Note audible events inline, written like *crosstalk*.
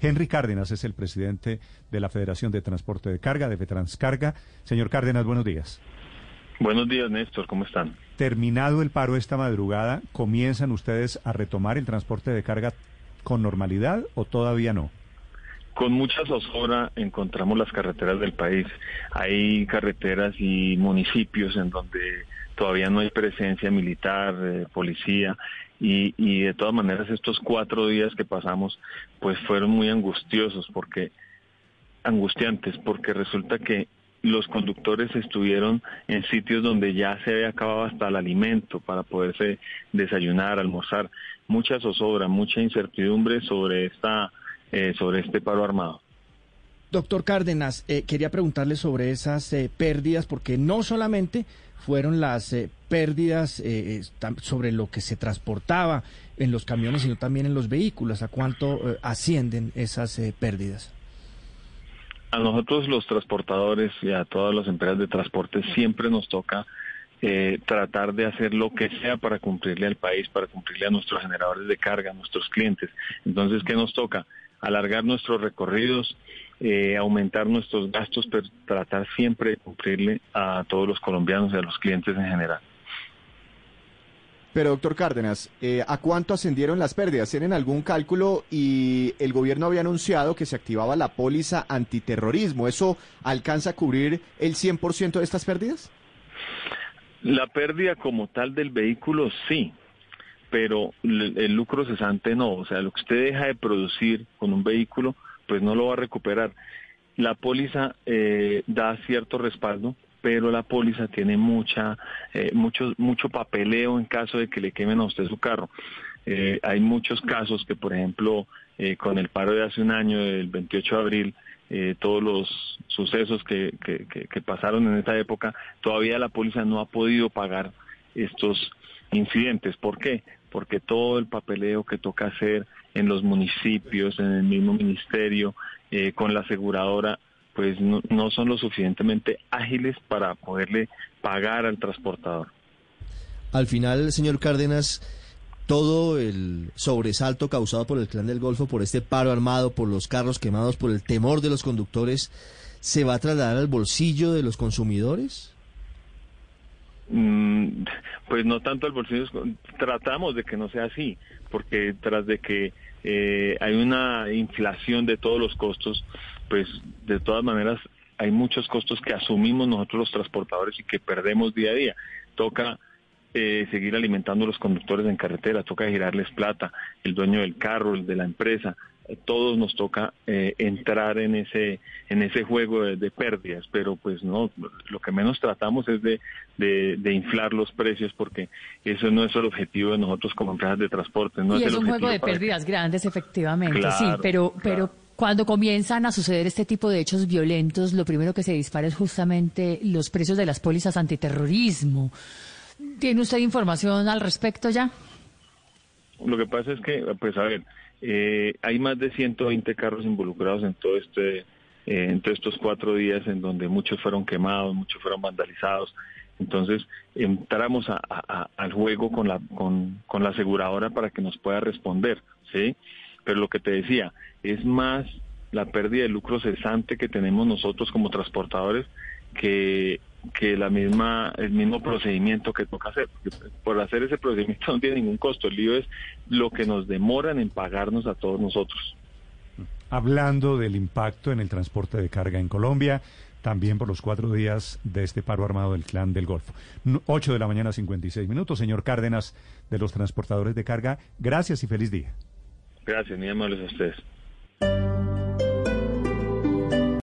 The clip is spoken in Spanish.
Henry Cárdenas es el presidente de la Federación de Transporte de Carga, de Fetranscarga. Señor Cárdenas, buenos días. Buenos días, Néstor, ¿cómo están? Terminado el paro esta madrugada, ¿comienzan ustedes a retomar el transporte de carga con normalidad o todavía no? Con mucha zozobra encontramos las carreteras del país. Hay carreteras y municipios en donde todavía no hay presencia militar, eh, policía, y, y, de todas maneras estos cuatro días que pasamos pues fueron muy angustiosos porque angustiantes porque resulta que los conductores estuvieron en sitios donde ya se había acabado hasta el alimento para poderse desayunar, almorzar, mucha zozobra, mucha incertidumbre sobre esta eh, sobre este paro armado. Doctor Cárdenas, eh, quería preguntarle sobre esas eh, pérdidas, porque no solamente fueron las pérdidas sobre lo que se transportaba en los camiones, sino también en los vehículos. ¿A cuánto ascienden esas pérdidas? A nosotros los transportadores y a todas las empresas de transporte siempre nos toca tratar de hacer lo que sea para cumplirle al país, para cumplirle a nuestros generadores de carga, a nuestros clientes. Entonces, ¿qué nos toca? Alargar nuestros recorridos, eh, aumentar nuestros gastos, pero tratar siempre de cumplirle a todos los colombianos y a los clientes en general. Pero, doctor Cárdenas, eh, ¿a cuánto ascendieron las pérdidas? ¿Tienen algún cálculo? Y el gobierno había anunciado que se activaba la póliza antiterrorismo. ¿Eso alcanza a cubrir el 100% de estas pérdidas? La pérdida como tal del vehículo, sí pero el lucro cesante no, o sea, lo que usted deja de producir con un vehículo, pues no lo va a recuperar. La póliza eh, da cierto respaldo, pero la póliza tiene mucha, eh, mucho, mucho papeleo en caso de que le quemen a usted su carro. Eh, hay muchos casos que, por ejemplo, con el paro de hace un año, del 28 de abril, todos los sucesos que, que, que, pasaron en esa época, todavía la póliza no ha podido pagar estos incidentes. ¿Por qué? Porque todo el papeleo que toca hacer en los municipios, en el mismo ministerio, eh, con la aseguradora, pues no, no son lo suficientemente ágiles para poderle pagar al transportador. Al final, señor Cárdenas, todo el sobresalto causado por el clan del Golfo, por este paro armado, por los carros quemados, por el temor de los conductores, ¿se va a trasladar al bolsillo de los consumidores? Mm, pues no tanto al bolsillo, tratamos de que no sea así, porque tras de que eh, hay una inflación de todos los costos, pues de todas maneras hay muchos costos que asumimos nosotros los transportadores y que perdemos día a día. Toca eh, seguir alimentando a los conductores en carretera, toca girarles plata, el dueño del carro, el de la empresa, todos nos toca eh, entrar en ese en ese juego de, pérdidas pero pues no lo que menos tratamos es de, de, inflar los precios porque eso no es el objetivo de nosotros como empresas de transporte no y es, un juego de pérdidas grandes efectivamente sí pero pero cuando comienzan a suceder este tipo de hechos violentos, lo primero que se dispara es justamente los precios de las pólizas antiterrorismo. ¿Tiene usted información al respecto ya? Lo que pasa es que, pues a ver, eh, hay más de 120 carros involucrados en todo este, eh, estos cuatro días, en donde muchos fueron quemados, muchos fueron vandalizados. Entonces entramos al juego con la, con la aseguradora para que nos pueda responder, ¿sí? Pero lo que te decía, es más la pérdida de lucro cesante que tenemos nosotros como transportadores que que la misma el mismo procedimiento que toca hacer por hacer ese procedimiento *laughs* no tiene ningún costo el lío es lo que nos demoran en pagarnos a todos nosotros hablando del impacto en el transporte de carga en Colombia también por los cuatro días de este paro armado del clan del Golfo. Ocho de la mañana, 56 minutos. Señor Cárdenas, de los transportadores de carga, gracias y feliz día. Gracias, muy amables a ustedes.